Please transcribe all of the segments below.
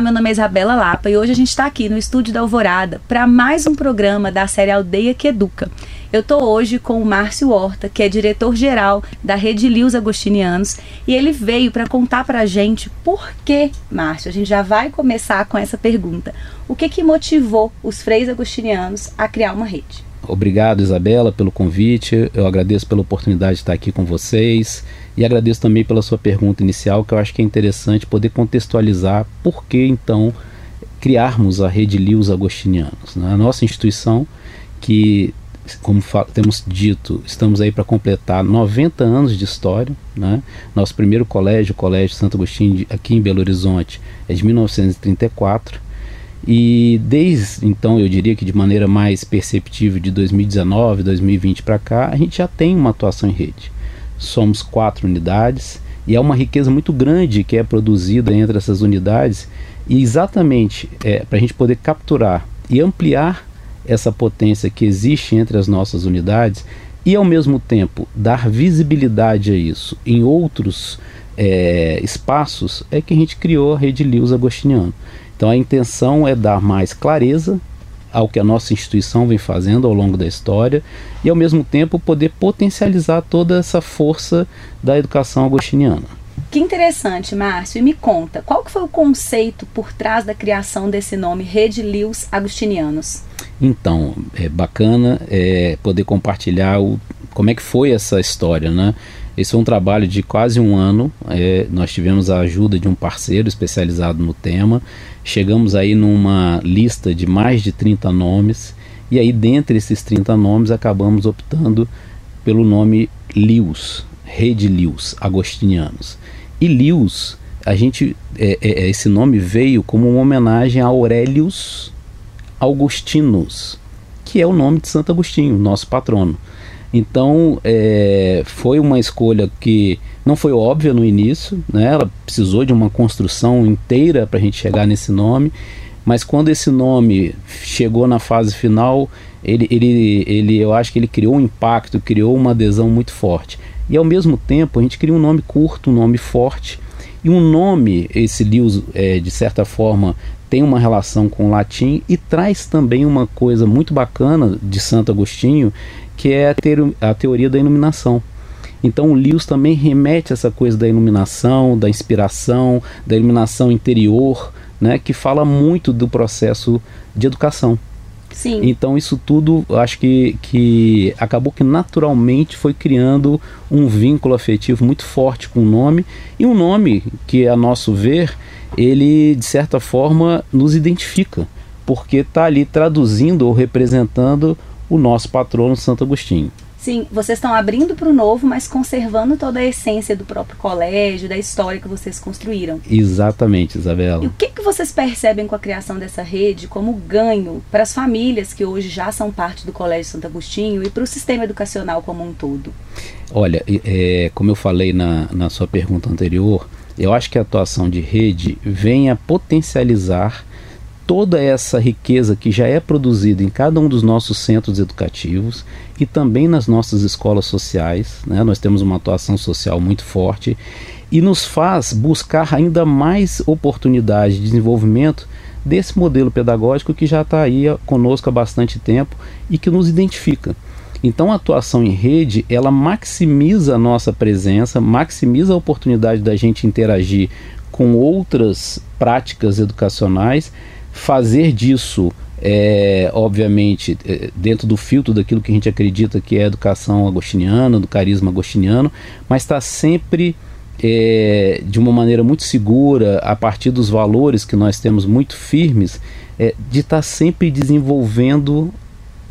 Meu nome é Isabela Lapa e hoje a gente está aqui no estúdio da Alvorada para mais um programa da série Aldeia que Educa. Eu estou hoje com o Márcio Horta, que é diretor-geral da Rede Lios Agostinianos, e ele veio para contar para a gente por que, Márcio, a gente já vai começar com essa pergunta. O que, que motivou os freis agostinianos a criar uma rede? Obrigado, Isabela, pelo convite. Eu agradeço pela oportunidade de estar aqui com vocês e agradeço também pela sua pergunta inicial, que eu acho que é interessante poder contextualizar por que então criarmos a Rede Lios Agostinianos. Né? A nossa instituição, que, como temos dito, estamos aí para completar 90 anos de história. Né? Nosso primeiro colégio, o Colégio Santo Agostinho, aqui em Belo Horizonte, é de 1934 e desde então, eu diria que de maneira mais perceptível, de 2019, 2020 para cá, a gente já tem uma atuação em rede. Somos quatro unidades e é uma riqueza muito grande que é produzida entre essas unidades, e exatamente é, para a gente poder capturar e ampliar essa potência que existe entre as nossas unidades e ao mesmo tempo dar visibilidade a isso em outros é, espaços, é que a gente criou a Rede Lewis Agostiniano. Então a intenção é dar mais clareza ao que a nossa instituição vem fazendo ao longo da história e ao mesmo tempo poder potencializar toda essa força da educação agostiniana. Que interessante, Márcio. E me conta, qual que foi o conceito por trás da criação desse nome Rede Lios Agostinianos? Então, é bacana é, poder compartilhar o, como é que foi essa história, né? Esse foi um trabalho de quase um ano. É, nós tivemos a ajuda de um parceiro especializado no tema. Chegamos aí numa lista de mais de 30 nomes. E aí, dentre esses 30 nomes, acabamos optando pelo nome Lius, Rede Lius, Agostinianos. E Lius, a gente, é, é, é, esse nome veio como uma homenagem a Aurelius Augustinus, que é o nome de Santo Agostinho, nosso patrono. Então é, foi uma escolha que não foi óbvia no início, né? ela precisou de uma construção inteira para a gente chegar nesse nome, mas quando esse nome chegou na fase final, ele, ele, ele, eu acho que ele criou um impacto, criou uma adesão muito forte. E ao mesmo tempo a gente queria um nome curto, um nome forte, e um nome, esse Lewis, é, de certa forma, tem uma relação com o latim e traz também uma coisa muito bacana de Santo Agostinho, que é a, ter, a teoria da iluminação. Então o Lewis também remete a essa coisa da iluminação, da inspiração, da iluminação interior, né, que fala muito do processo de educação. Sim. Então isso tudo, acho que, que acabou que naturalmente foi criando um vínculo afetivo muito forte com o nome e um nome que, a nosso ver, ele de certa forma nos identifica, porque está ali traduzindo ou representando o nosso patrono Santo Agostinho. Sim, vocês estão abrindo para o novo, mas conservando toda a essência do próprio colégio, da história que vocês construíram. Exatamente, Isabela. E o que, que vocês percebem com a criação dessa rede como ganho para as famílias que hoje já são parte do Colégio Santo Agostinho e para o sistema educacional como um todo? Olha, é, como eu falei na, na sua pergunta anterior, eu acho que a atuação de rede vem a potencializar toda essa riqueza que já é produzida em cada um dos nossos centros educativos e também nas nossas escolas sociais. Né? Nós temos uma atuação social muito forte e nos faz buscar ainda mais oportunidades de desenvolvimento desse modelo pedagógico que já está aí conosco há bastante tempo e que nos identifica. Então a atuação em rede, ela maximiza a nossa presença, maximiza a oportunidade da gente interagir com outras práticas educacionais. Fazer disso é, obviamente, é, dentro do filtro daquilo que a gente acredita que é a educação agostiniana, do carisma agostiniano, mas está sempre é, de uma maneira muito segura, a partir dos valores que nós temos muito firmes, é, de estar tá sempre desenvolvendo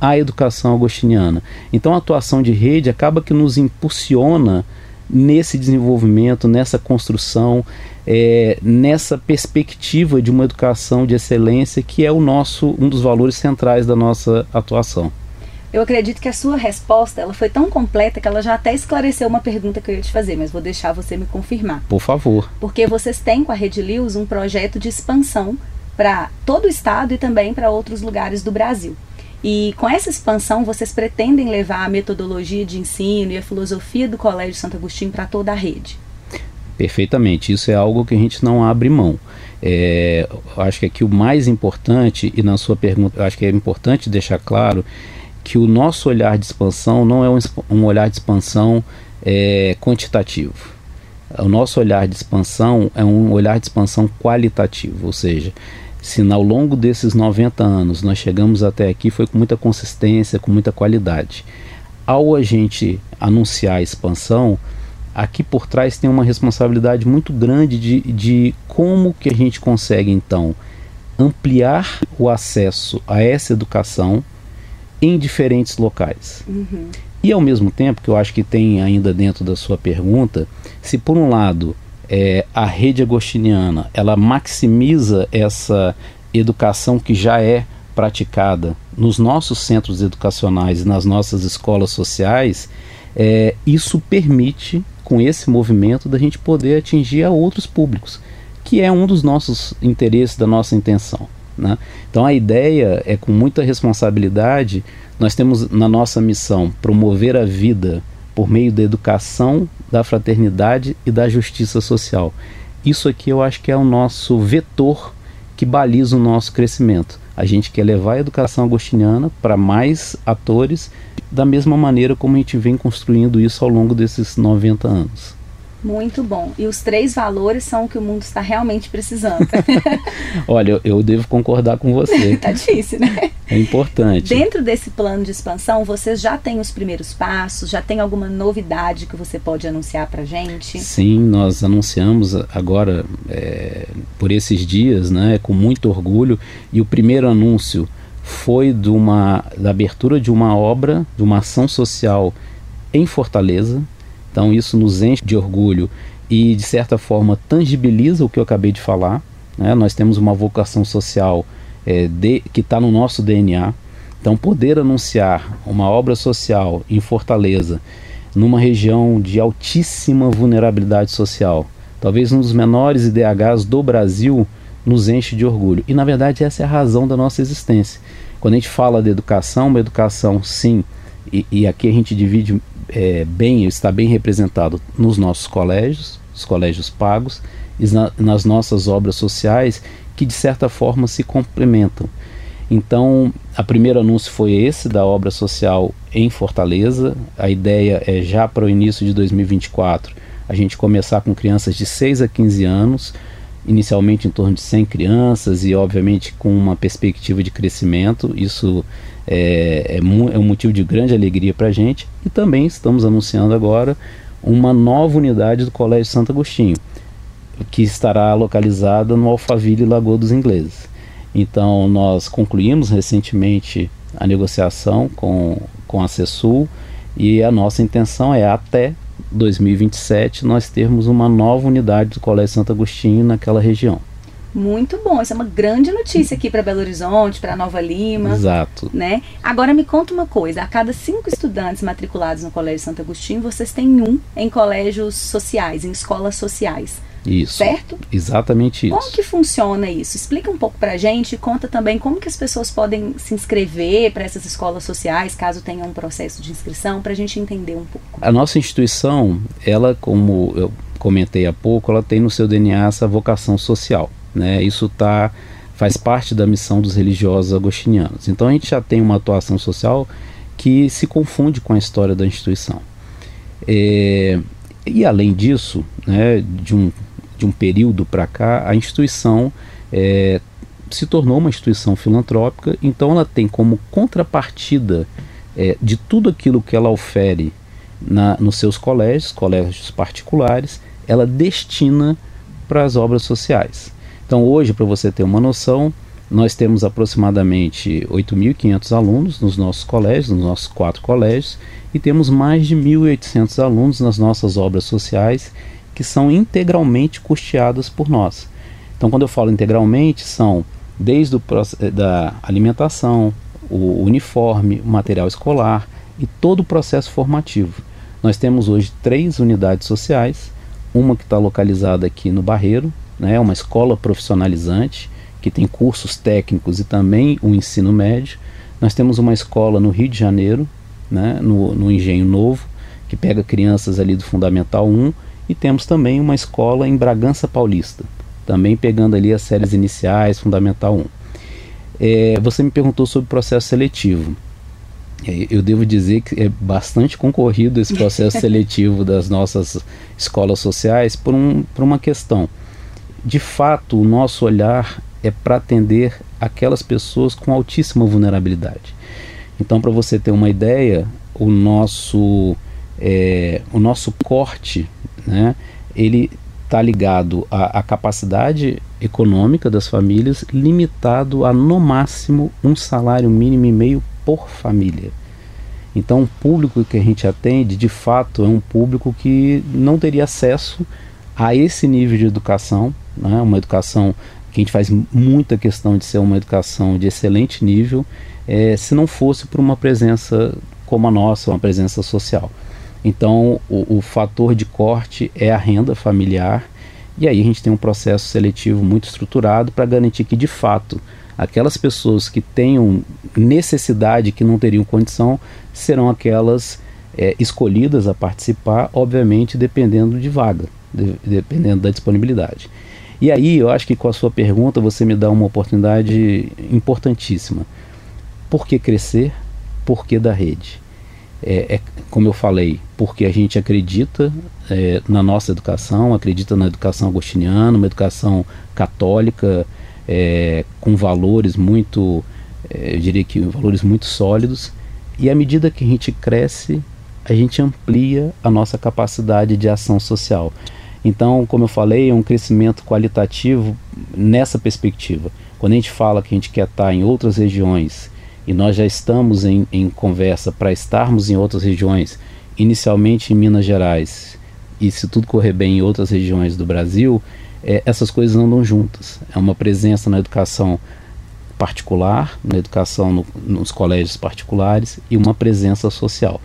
a educação agostiniana. Então a atuação de rede acaba que nos impulsiona nesse desenvolvimento, nessa construção, é, nessa perspectiva de uma educação de excelência que é o nosso um dos valores centrais da nossa atuação. Eu acredito que a sua resposta ela foi tão completa que ela já até esclareceu uma pergunta que eu ia te fazer, mas vou deixar você me confirmar. Por favor. Porque vocês têm com a Rede Lewis um projeto de expansão para todo o estado e também para outros lugares do Brasil. E com essa expansão, vocês pretendem levar a metodologia de ensino e a filosofia do Colégio Santo Agostinho para toda a rede? Perfeitamente, isso é algo que a gente não abre mão. É, acho que aqui o mais importante, e na sua pergunta, acho que é importante deixar claro que o nosso olhar de expansão não é um, um olhar de expansão é, quantitativo. O nosso olhar de expansão é um olhar de expansão qualitativo, ou seja, se ao longo desses 90 anos nós chegamos até aqui, foi com muita consistência, com muita qualidade. Ao a gente anunciar a expansão, aqui por trás tem uma responsabilidade muito grande de, de como que a gente consegue então ampliar o acesso a essa educação em diferentes locais. Uhum. E ao mesmo tempo, que eu acho que tem ainda dentro da sua pergunta, se por um lado é, a rede agostiniana ela maximiza essa educação que já é praticada nos nossos centros educacionais e nas nossas escolas sociais, é, isso permite com esse movimento da gente poder atingir a outros públicos, que é um dos nossos interesses, da nossa intenção. Né? Então a ideia é com muita responsabilidade, nós temos na nossa missão promover a vida por meio da educação, da fraternidade e da justiça social. Isso aqui eu acho que é o nosso vetor que baliza o nosso crescimento. A gente quer levar a educação agostiniana para mais atores, da mesma maneira como a gente vem construindo isso ao longo desses 90 anos. Muito bom. E os três valores são o que o mundo está realmente precisando. Olha, eu, eu, devo concordar com você. tá difícil, né? É importante. Dentro desse plano de expansão, você já tem os primeiros passos? Já tem alguma novidade que você pode anunciar para gente? Sim, nós anunciamos agora é, por esses dias, né, com muito orgulho. E o primeiro anúncio foi de uma, da abertura de uma obra, de uma ação social em Fortaleza, então isso nos enche de orgulho e de certa forma tangibiliza o que eu acabei de falar. Né? Nós temos uma vocação social é, de, que está no nosso DNA. Então poder anunciar uma obra social em Fortaleza, numa região de altíssima vulnerabilidade social, talvez um dos menores IDHs do Brasil, nos enche de orgulho. E na verdade essa é a razão da nossa existência. Quando a gente fala de educação, uma educação sim, e, e aqui a gente divide é, bem, está bem representado nos nossos colégios, os colégios pagos, e na, nas nossas obras sociais, que de certa forma se complementam. Então, a primeiro anúncio foi esse da obra social em Fortaleza. A ideia é já para o início de 2024 a gente começar com crianças de 6 a 15 anos, inicialmente em torno de 100 crianças e obviamente com uma perspectiva de crescimento. Isso é, é, é um motivo de grande alegria para a gente. E também estamos anunciando agora uma nova unidade do Colégio Santo Agostinho, que estará localizada no Alphaville Lagoa dos Ingleses. Então, nós concluímos recentemente a negociação com, com a CESUL e a nossa intenção é até 2027 nós termos uma nova unidade do Colégio Santo Agostinho naquela região. Muito bom, isso é uma grande notícia aqui para Belo Horizonte, para Nova Lima. Exato. Né? Agora me conta uma coisa: a cada cinco estudantes matriculados no Colégio Santo Agostinho, vocês têm um em colégios sociais, em escolas sociais. Isso. Certo? Exatamente isso. Como que funciona isso? Explica um pouco pra gente e conta também como que as pessoas podem se inscrever para essas escolas sociais, caso tenham um processo de inscrição, para a gente entender um pouco. A nossa instituição, ela, como eu comentei há pouco, ela tem no seu DNA essa vocação social. Né? Isso tá, faz parte da missão dos religiosos agostinianos. Então a gente já tem uma atuação social que se confunde com a história da instituição. É, e além disso, né, de, um, de um período para cá, a instituição é, se tornou uma instituição filantrópica, então ela tem como contrapartida é, de tudo aquilo que ela ofere na, nos seus colégios, colégios particulares, ela destina para as obras sociais. Então, hoje, para você ter uma noção, nós temos aproximadamente 8.500 alunos nos nossos colégios, nos nossos quatro colégios, e temos mais de 1.800 alunos nas nossas obras sociais que são integralmente custeadas por nós. Então, quando eu falo integralmente, são desde o eh, da alimentação, o uniforme, o material escolar e todo o processo formativo. Nós temos hoje três unidades sociais, uma que está localizada aqui no Barreiro, né, uma escola profissionalizante que tem cursos técnicos e também o ensino médio. Nós temos uma escola no Rio de Janeiro, né, no, no Engenho Novo, que pega crianças ali do Fundamental 1 e temos também uma escola em Bragança Paulista, também pegando ali as séries iniciais, Fundamental 1. É, você me perguntou sobre o processo seletivo. É, eu devo dizer que é bastante concorrido esse processo seletivo das nossas escolas sociais por, um, por uma questão. De fato, o nosso olhar é para atender aquelas pessoas com altíssima vulnerabilidade. Então, para você ter uma ideia, o nosso, é, o nosso corte, né, ele está ligado à, à, capacidade econômica das famílias, limitado a no máximo um salário mínimo e meio por família. Então, o público que a gente atende, de fato, é um público que não teria acesso a esse nível de educação, né? uma educação que a gente faz muita questão de ser uma educação de excelente nível, é, se não fosse por uma presença como a nossa, uma presença social. Então, o, o fator de corte é a renda familiar, e aí a gente tem um processo seletivo muito estruturado para garantir que, de fato, aquelas pessoas que tenham necessidade, que não teriam condição, serão aquelas é, escolhidas a participar, obviamente dependendo de vaga, de, dependendo da disponibilidade. E aí eu acho que com a sua pergunta você me dá uma oportunidade importantíssima. Por que crescer? Por que da rede? É, é, como eu falei, porque a gente acredita é, na nossa educação, acredita na educação agostiniana, uma educação católica é, com valores muito, é, eu diria que valores muito sólidos. E à medida que a gente cresce, a gente amplia a nossa capacidade de ação social. Então, como eu falei, é um crescimento qualitativo nessa perspectiva. Quando a gente fala que a gente quer estar em outras regiões e nós já estamos em, em conversa para estarmos em outras regiões, inicialmente em Minas Gerais, e se tudo correr bem em outras regiões do Brasil, é, essas coisas andam juntas. É uma presença na educação particular, na educação no, nos colégios particulares e uma presença social.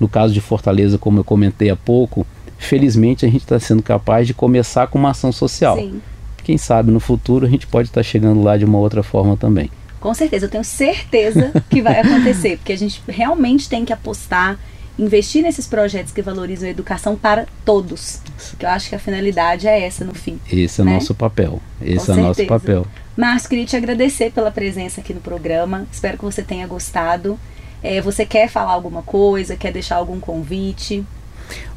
No caso de Fortaleza, como eu comentei há pouco, felizmente a gente está sendo capaz de começar com uma ação social. Sim. Quem sabe no futuro a gente pode estar tá chegando lá de uma outra forma também. Com certeza, eu tenho certeza que vai acontecer, porque a gente realmente tem que apostar, investir nesses projetos que valorizam a educação para todos. Que eu acho que a finalidade é essa no fim. Esse é né? nosso papel. Esse Com é certeza. nosso papel. Márcio, queria te agradecer pela presença aqui no programa. Espero que você tenha gostado. É, você quer falar alguma coisa? Quer deixar algum convite?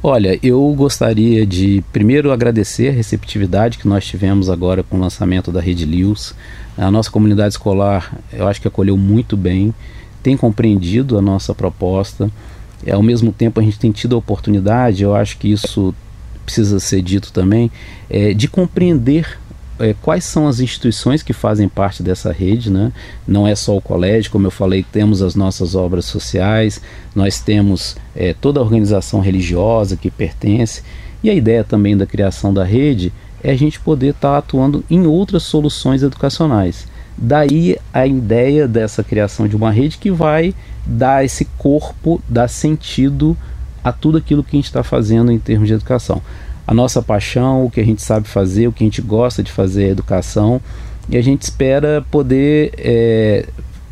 Olha, eu gostaria de primeiro agradecer a receptividade que nós tivemos agora com o lançamento da Rede Lewis. A nossa comunidade escolar, eu acho que acolheu muito bem, tem compreendido a nossa proposta. E, ao mesmo tempo, a gente tem tido a oportunidade, eu acho que isso precisa ser dito também, é, de compreender é, quais são as instituições que fazem parte dessa rede, né? Não é só o colégio, como eu falei, temos as nossas obras sociais, nós temos é, toda a organização religiosa que pertence, e a ideia também da criação da rede é a gente poder estar tá atuando em outras soluções educacionais. Daí a ideia dessa criação de uma rede que vai dar esse corpo, dar sentido a tudo aquilo que a gente está fazendo em termos de educação a nossa paixão, o que a gente sabe fazer, o que a gente gosta de fazer, a educação, e a gente espera poder é,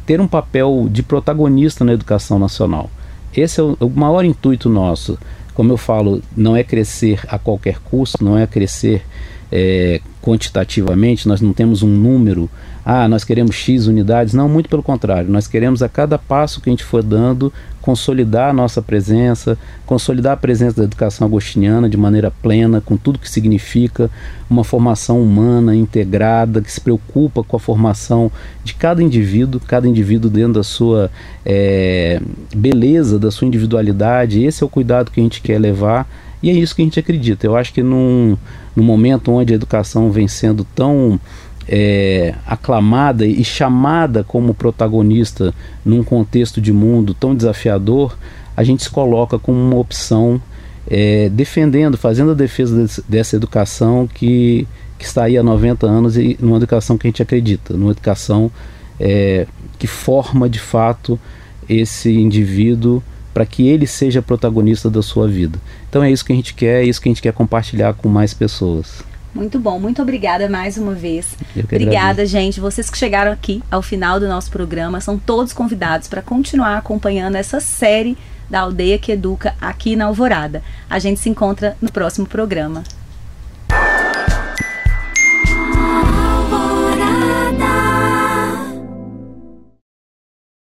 ter um papel de protagonista na educação nacional. Esse é o, o maior intuito nosso. Como eu falo, não é crescer a qualquer custo, não é crescer é, quantitativamente, nós não temos um número, ah, nós queremos X unidades, não, muito pelo contrário, nós queremos a cada passo que a gente for dando consolidar a nossa presença, consolidar a presença da educação agostiniana de maneira plena, com tudo que significa uma formação humana integrada, que se preocupa com a formação de cada indivíduo, cada indivíduo dentro da sua é, beleza, da sua individualidade. Esse é o cuidado que a gente quer levar e é isso que a gente acredita. Eu acho que num, num momento onde a educação vem sendo tão é, aclamada e chamada como protagonista num contexto de mundo tão desafiador, a gente se coloca como uma opção é, defendendo, fazendo a defesa dessa educação que, que está aí há 90 anos e numa educação que a gente acredita, numa educação é, que forma de fato esse indivíduo para que ele seja protagonista da sua vida. Então é isso que a gente quer, é isso que a gente quer compartilhar com mais pessoas. Muito bom, muito obrigada mais uma vez. Obrigada, agradeço. gente. Vocês que chegaram aqui ao final do nosso programa são todos convidados para continuar acompanhando essa série da Aldeia que Educa aqui na Alvorada. A gente se encontra no próximo programa.